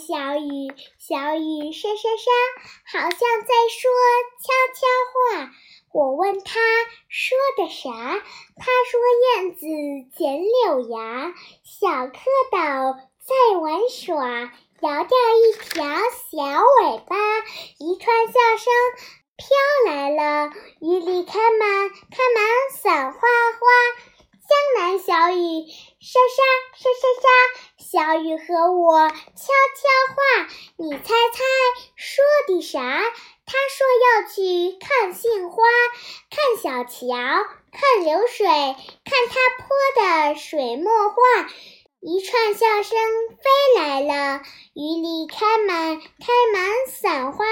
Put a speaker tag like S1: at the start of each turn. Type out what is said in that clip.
S1: 小雨，小雨沙沙沙，好像在说悄悄话。我问他说的啥，他说燕子剪柳芽，小蝌蚪在玩耍，摇掉一条小尾巴，一串笑声飘来了，雨里开满开满伞花花。江南小雨沙沙沙沙沙，小雨和我悄悄话，你猜猜说的啥？他说要去看杏花，看小桥，看流水，看他泼的水墨画。一串笑声飞来了，雨里开满开满伞花